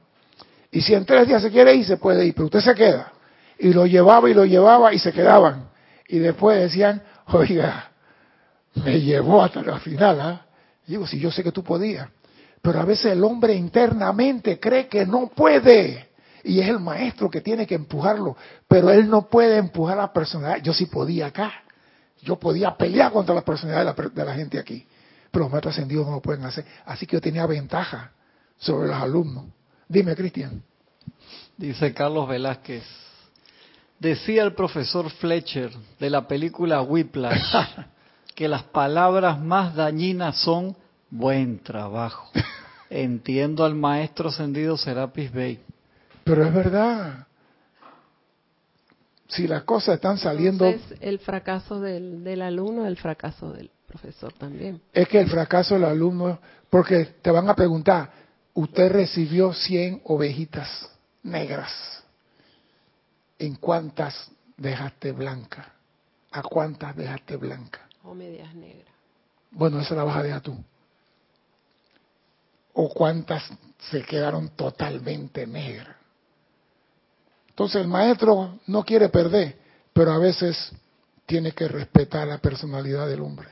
Y si en tres días se quiere ir, se puede ir, pero usted se queda. Y lo llevaba y lo llevaba y se quedaban. Y después decían, oiga, me llevó hasta la final. ¿ah? Digo, si yo sé que tú podías. Pero a veces el hombre internamente cree que no puede. Y es el maestro que tiene que empujarlo. Pero él no puede empujar a la personalidad. Yo sí podía acá. Yo podía pelear contra la personalidad de la, gente aquí. Pero los maestros ascendidos no lo pueden hacer. Así que yo tenía ventaja sobre los alumnos. Dime, Cristian. Dice Carlos Velázquez. Decía el profesor Fletcher de la película Whiplash [LAUGHS] que las palabras más dañinas son buen trabajo. [LAUGHS] Entiendo al maestro ascendido Serapis Bey. Pero es verdad. Si las cosas están saliendo... Entonces, el fracaso del, del alumno, el fracaso del profesor también. Es que el fracaso del alumno, porque te van a preguntar, usted recibió 100 ovejitas negras, ¿en cuántas dejaste blanca? ¿A cuántas dejaste blanca? O medias negras. Bueno, esa la vas a dejar tú. ¿O cuántas se quedaron totalmente negras? Entonces el maestro no quiere perder, pero a veces tiene que respetar la personalidad del hombre.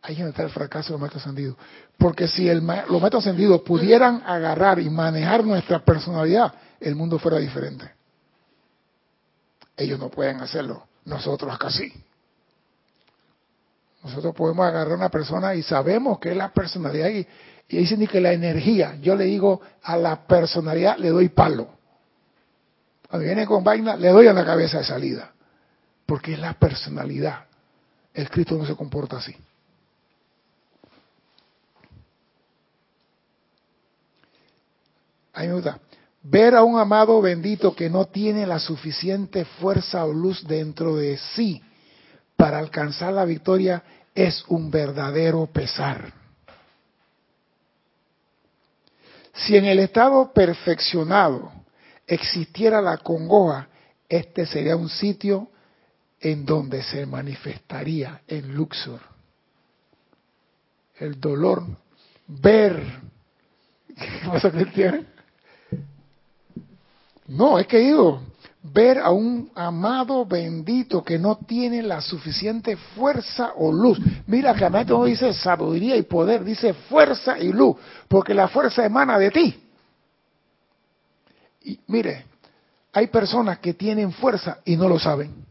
Ahí está el fracaso de los maestros ascendidos. Porque si los maestros ascendidos pudieran agarrar y manejar nuestra personalidad, el mundo fuera diferente. Ellos no pueden hacerlo, nosotros sí. Nosotros podemos agarrar a una persona y sabemos que es la personalidad y, y dicen que la energía, yo le digo a la personalidad le doy palo. Cuando viene con vaina, le doy a la cabeza de salida. Porque es la personalidad. El Cristo no se comporta así. A me gusta. Ver a un amado bendito que no tiene la suficiente fuerza o luz dentro de sí para alcanzar la victoria es un verdadero pesar. Si en el estado perfeccionado existiera la congoja, este sería un sitio en donde se manifestaría en Luxor. El dolor, ver. ¿Qué [LAUGHS] pasa, Cristian? No, es que digo, ver a un amado bendito que no tiene la suficiente fuerza o luz. Mira que a no dice sabiduría y poder, dice fuerza y luz, porque la fuerza emana de ti. Y mire, hay personas que tienen fuerza y no lo saben.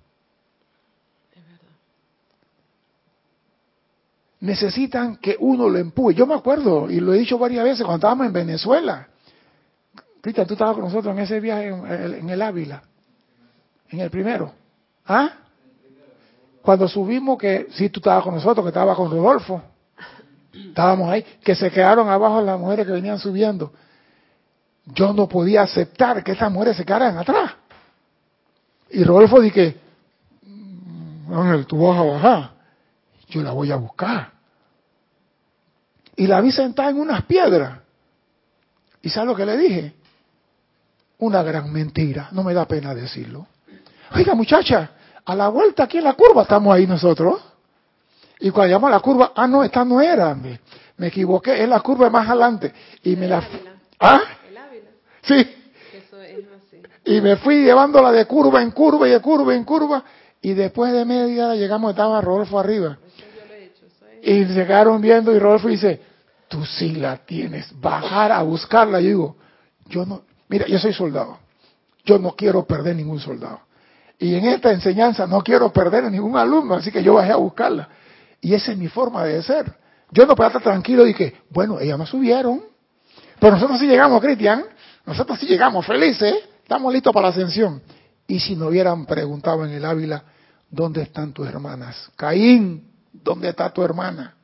Necesitan que uno lo empuje. Yo me acuerdo, y lo he dicho varias veces, cuando estábamos en Venezuela. Cristian, tú estabas con nosotros en ese viaje en el, en el Ávila. En el primero. ¿Ah? Cuando subimos, que sí, tú estabas con nosotros, que estabas con Rodolfo. Estábamos ahí, que se quedaron abajo las mujeres que venían subiendo. Yo no podía aceptar que estas mujeres se quedaran atrás. Y Rodolfo dije, Ángel, tú vas a bajar. Yo la voy a buscar. Y la vi sentada en unas piedras. ¿Y sabes lo que le dije? Una gran mentira. No me da pena decirlo. Oiga, muchacha, a la vuelta aquí en la curva estamos ahí nosotros. Y cuando llamamos a la curva, ah, no, esta no era. Me, me equivoqué, es la curva más adelante. Y me la. ¿Ah? Sí. Eso es así. Y me fui llevándola de curva en curva y de curva en curva. Y después de media hora llegamos, estaba Rodolfo arriba. Eso yo lo he hecho. Eso es Y se quedaron viendo y Rodolfo dice, tú sí la tienes, bajar a buscarla. Yo digo, yo no, mira, yo soy soldado. Yo no quiero perder ningún soldado. Y en esta enseñanza no quiero perder a ningún alumno, así que yo bajé a buscarla. Y esa es mi forma de ser. Yo no puedo estar tranquilo y que, bueno, ellas no subieron. Pero nosotros sí llegamos, Cristian. Nosotros sí llegamos felices. Estamos listos para la ascensión. Y si no hubieran preguntado en el Ávila, ¿dónde están tus hermanas? Caín, ¿dónde está tu hermana?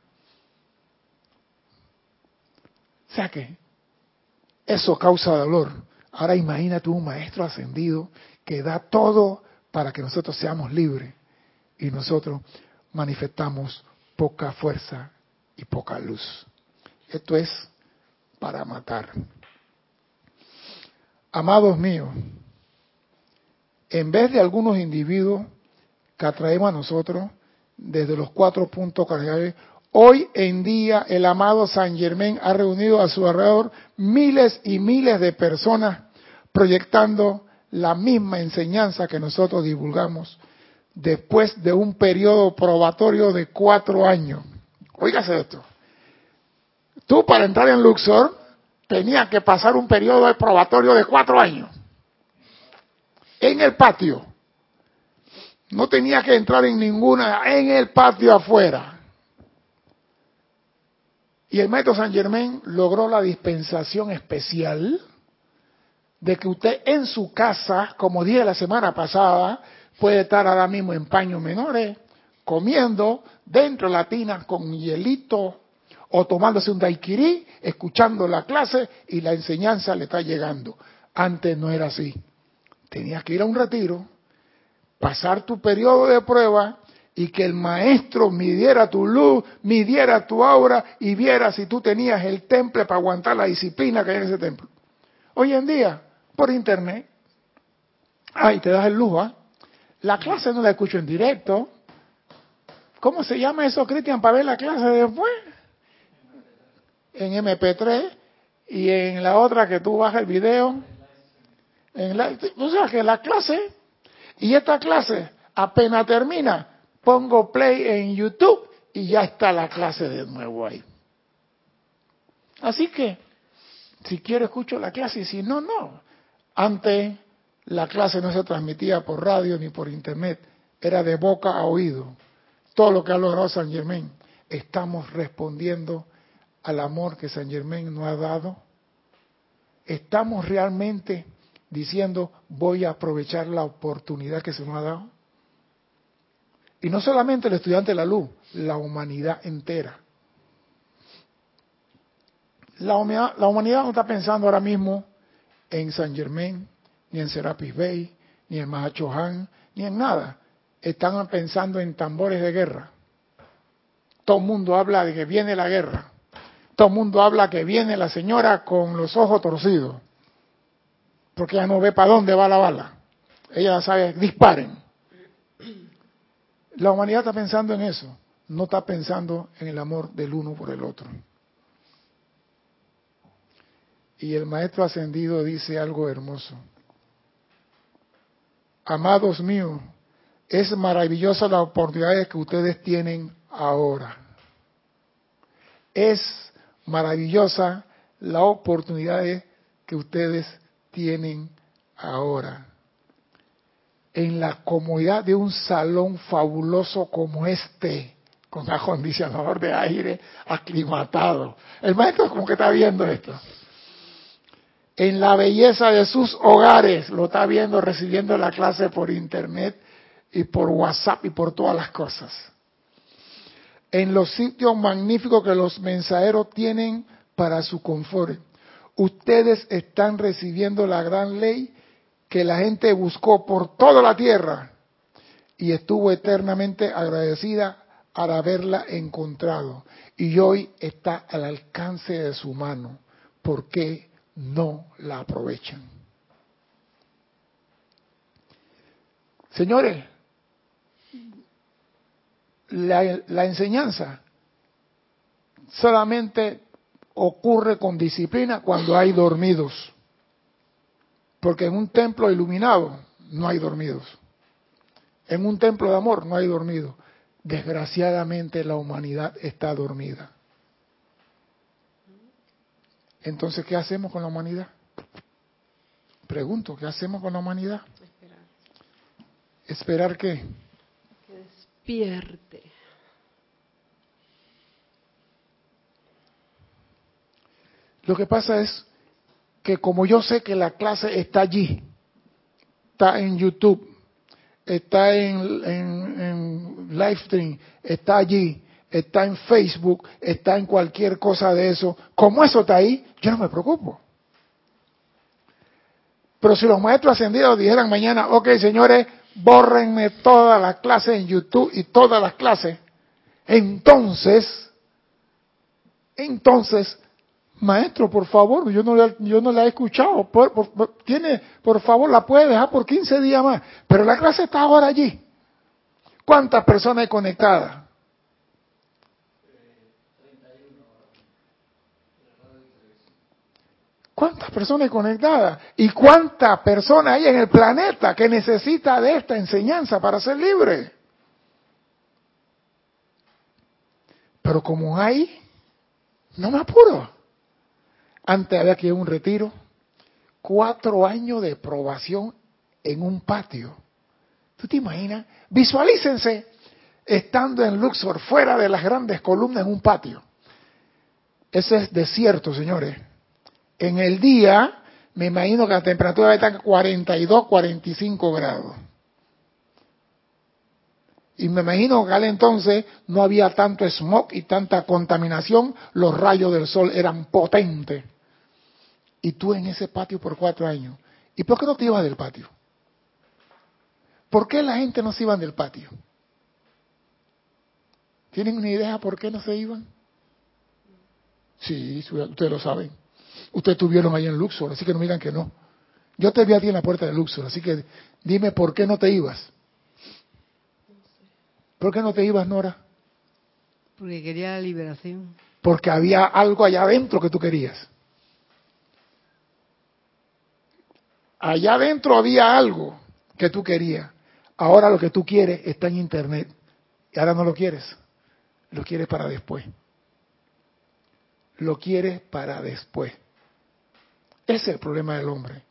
O sea que eso causa dolor. Ahora imagínate un maestro ascendido que da todo para que nosotros seamos libres y nosotros manifestamos poca fuerza y poca luz. Esto es para matar. Amados míos, en vez de algunos individuos que atraemos a nosotros desde los cuatro puntos cardinales, hoy en día el amado San Germán ha reunido a su alrededor miles y miles de personas proyectando la misma enseñanza que nosotros divulgamos después de un periodo probatorio de cuatro años. Óigase esto. Tú para entrar en Luxor tenías que pasar un periodo de probatorio de cuatro años. En el patio. No tenía que entrar en ninguna, en el patio afuera. Y el maestro San Germán logró la dispensación especial de que usted en su casa, como dije la semana pasada, puede estar ahora mismo en paños menores, comiendo dentro de la tina con hielito o tomándose un daiquiri, escuchando la clase y la enseñanza le está llegando. Antes no era así. Tenías que ir a un retiro, pasar tu periodo de prueba y que el maestro midiera tu luz, midiera tu aura y viera si tú tenías el temple para aguantar la disciplina que hay en ese templo. Hoy en día, por internet, ay, te das el lujo, ¿ah? La clase no la escucho en directo. ¿Cómo se llama eso, Cristian, para ver la clase después? En MP3 y en la otra que tú bajas el video. En la, o sea que la clase y esta clase apenas termina, pongo play en YouTube y ya está la clase de nuevo ahí. Así que, si quiero escucho la clase y si no, no. Antes la clase no se transmitía por radio ni por internet, era de boca a oído. Todo lo que ha logrado San Germán, estamos respondiendo al amor que San Germán nos ha dado. Estamos realmente diciendo voy a aprovechar la oportunidad que se nos ha dado. Y no solamente el estudiante de la luz, la humanidad entera. La humanidad, la humanidad no está pensando ahora mismo en San Germán, ni en Serapis Bay, ni en Han, ni en nada. Están pensando en tambores de guerra. Todo el mundo habla de que viene la guerra. Todo el mundo habla que viene la señora con los ojos torcidos porque ella no ve para dónde va la bala. Ella sabe, disparen. La humanidad está pensando en eso, no está pensando en el amor del uno por el otro. Y el maestro ascendido dice algo hermoso. Amados míos, es maravillosa la oportunidad que ustedes tienen ahora. Es maravillosa la oportunidad que ustedes tienen ahora. En la comodidad de un salón fabuloso como este, con acondicionador de aire aclimatado. El maestro como que está viendo esto. En la belleza de sus hogares, lo está viendo recibiendo la clase por internet y por WhatsApp y por todas las cosas. En los sitios magníficos que los mensajeros tienen para su confort ustedes están recibiendo la gran ley que la gente buscó por toda la tierra y estuvo eternamente agradecida al haberla encontrado. Y hoy está al alcance de su mano. ¿Por qué no la aprovechan? Señores, la, la enseñanza solamente ocurre con disciplina cuando hay dormidos. Porque en un templo iluminado no hay dormidos. En un templo de amor no hay dormidos. Desgraciadamente la humanidad está dormida. Entonces, ¿qué hacemos con la humanidad? Pregunto, ¿qué hacemos con la humanidad? Esperar. ¿Esperar qué? Despierte. Lo que pasa es que como yo sé que la clase está allí, está en YouTube, está en, en, Livestream, está allí, está en Facebook, está en cualquier cosa de eso, como eso está ahí, yo no me preocupo. Pero si los maestros ascendidos dijeran mañana, ok señores, bórrenme todas las clases en YouTube y todas las clases, entonces, entonces Maestro, por favor, yo no, la, yo no la he escuchado. tiene, por favor, la puede dejar por 15 días más. Pero la clase está ahora allí. ¿Cuántas personas hay conectadas? ¿Cuántas personas conectadas? ¿Y cuántas personas hay en el planeta que necesita de esta enseñanza para ser libre? Pero como hay, no me apuro. Antes había que un retiro. Cuatro años de probación en un patio. ¿Tú te imaginas? Visualícense estando en Luxor, fuera de las grandes columnas en un patio. Ese es desierto, señores. En el día me imagino que la temperatura debe estar 42, 45 grados. Y me imagino que al entonces no había tanto smog y tanta contaminación, los rayos del sol eran potentes. Y tú en ese patio por cuatro años. ¿Y por qué no te ibas del patio? ¿Por qué la gente no se iban del patio? ¿Tienen una idea por qué no se iban? Sí, ustedes lo saben. Ustedes estuvieron ahí en Luxor, así que no digan que no. Yo te vi a ti en la puerta de Luxor, así que dime por qué no te ibas. ¿Por qué no te ibas, Nora? Porque quería la liberación. Porque había algo allá adentro que tú querías. Allá adentro había algo que tú querías. Ahora lo que tú quieres está en Internet. Y ahora no lo quieres. Lo quieres para después. Lo quieres para después. Ese es el problema del hombre.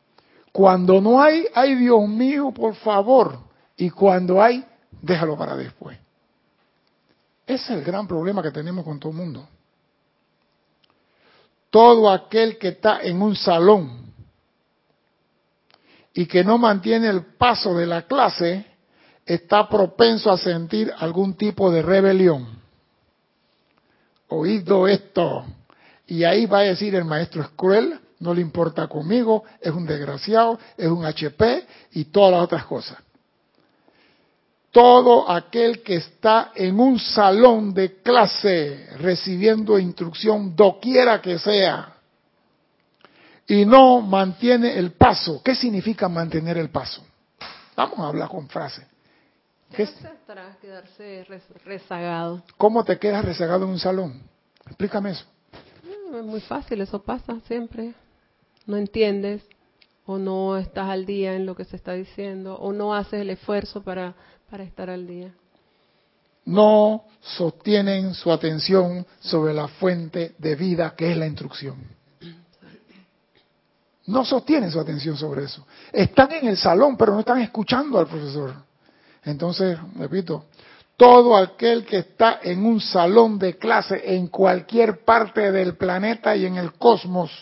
Cuando no hay, ay Dios mío, por favor. Y cuando hay, déjalo para después. Ese es el gran problema que tenemos con todo el mundo. Todo aquel que está en un salón y que no mantiene el paso de la clase está propenso a sentir algún tipo de rebelión. Oído esto. Y ahí va a decir el maestro es cruel, no le importa conmigo, es un desgraciado, es un HP y todas las otras cosas todo aquel que está en un salón de clase recibiendo instrucción doquiera que sea y no mantiene el paso. ¿Qué significa mantener el paso? Vamos a hablar con frase. ¿Qué quedarse rezagado. ¿Cómo te quedas rezagado en un salón? Explícame eso. es muy fácil, eso pasa siempre. No entiendes o no estás al día en lo que se está diciendo o no haces el esfuerzo para para estar al día. No sostienen su atención sobre la fuente de vida que es la instrucción. No sostienen su atención sobre eso. Están en el salón, pero no están escuchando al profesor. Entonces, repito, todo aquel que está en un salón de clase en cualquier parte del planeta y en el cosmos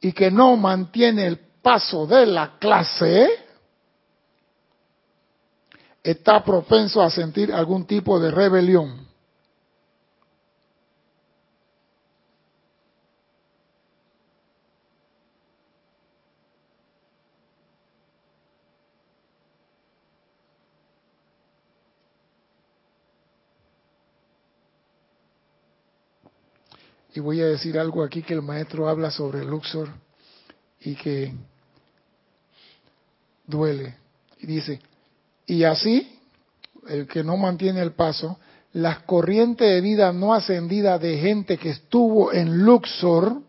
y que no mantiene el paso de la clase, está propenso a sentir algún tipo de rebelión. Y voy a decir algo aquí que el maestro habla sobre Luxor y que duele. Y dice, y así, el que no mantiene el paso, las corrientes de vida no ascendidas de gente que estuvo en Luxor,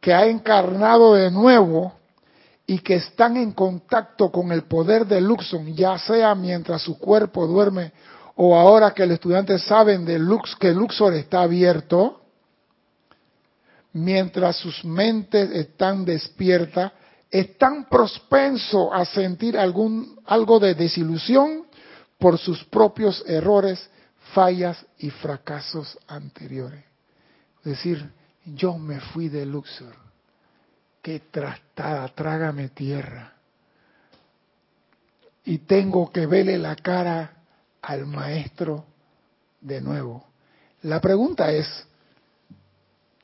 que ha encarnado de nuevo y que están en contacto con el poder de Luxor, ya sea mientras su cuerpo duerme o ahora que los estudiantes saben de Lux, que Luxor está abierto, mientras sus mentes están despiertas, están propensos a sentir algún, algo de desilusión por sus propios errores, fallas y fracasos anteriores. Es decir, yo me fui de Luxor. Qué trastada, trágame tierra. Y tengo que verle la cara al maestro de nuevo. La pregunta es,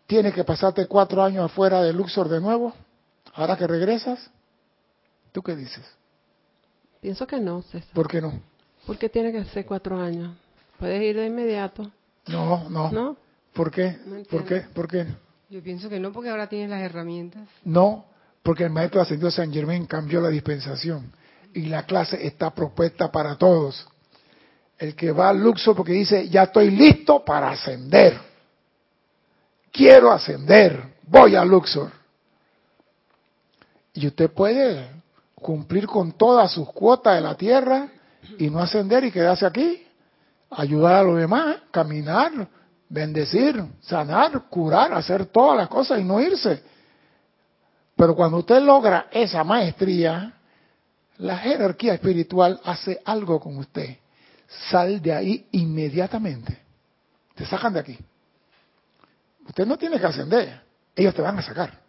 ¿tiene que pasarte cuatro años afuera de Luxor de nuevo? Ahora que regresas, ¿tú qué dices? Pienso que no, César. ¿Por qué no? Porque tiene que ser cuatro años. Puedes ir de inmediato. No, no. ¿No? ¿Por qué? ¿Por qué? ¿Por qué? Yo pienso que no, porque ahora tienes las herramientas. No, porque el maestro ascendió San Germán cambió la dispensación y la clase está propuesta para todos. El que va al Luxor porque dice, ya estoy listo para ascender. Quiero ascender, voy a Luxor. Y usted puede cumplir con todas sus cuotas de la tierra y no ascender y quedarse aquí, ayudar a los demás, caminar, bendecir, sanar, curar, hacer todas las cosas y no irse. Pero cuando usted logra esa maestría, la jerarquía espiritual hace algo con usted. Sal de ahí inmediatamente. Te sacan de aquí. Usted no tiene que ascender, ellos te van a sacar.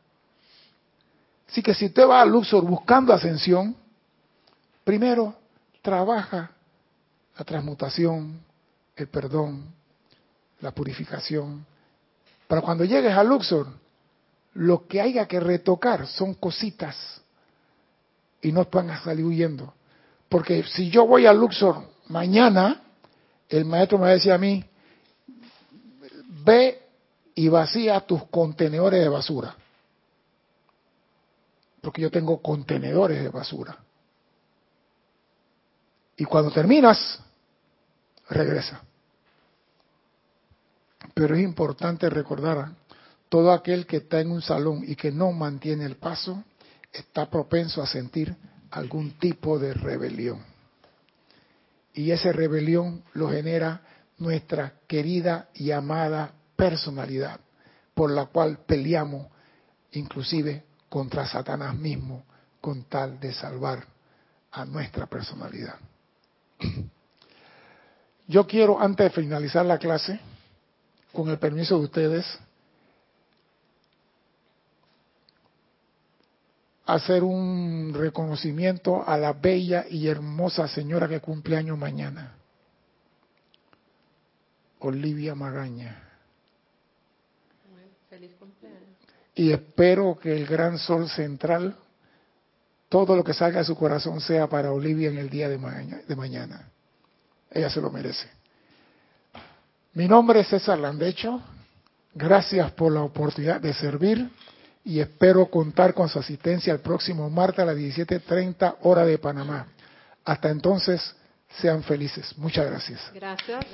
Así que si usted va a Luxor buscando ascensión, primero trabaja la transmutación, el perdón, la purificación. Para cuando llegues a Luxor, lo que haya que retocar son cositas y no van a salir huyendo. Porque si yo voy a Luxor mañana, el maestro me va a decir a mí, ve y vacía tus contenedores de basura. Porque yo tengo contenedores de basura. Y cuando terminas, regresa. Pero es importante recordar, todo aquel que está en un salón y que no mantiene el paso, está propenso a sentir algún tipo de rebelión. Y esa rebelión lo genera nuestra querida y amada personalidad, por la cual peleamos inclusive contra Satanás mismo, con tal de salvar a nuestra personalidad. Yo quiero, antes de finalizar la clase, con el permiso de ustedes, hacer un reconocimiento a la bella y hermosa señora que cumple año mañana, Olivia Magaña. Feliz cumpleaños. Y espero que el gran sol central, todo lo que salga de su corazón sea para Olivia en el día de mañana. Ella se lo merece. Mi nombre es César Landecho. Gracias por la oportunidad de servir y espero contar con su asistencia el próximo martes a las 17.30 hora de Panamá. Hasta entonces, sean felices. Muchas. Gracias, gracias.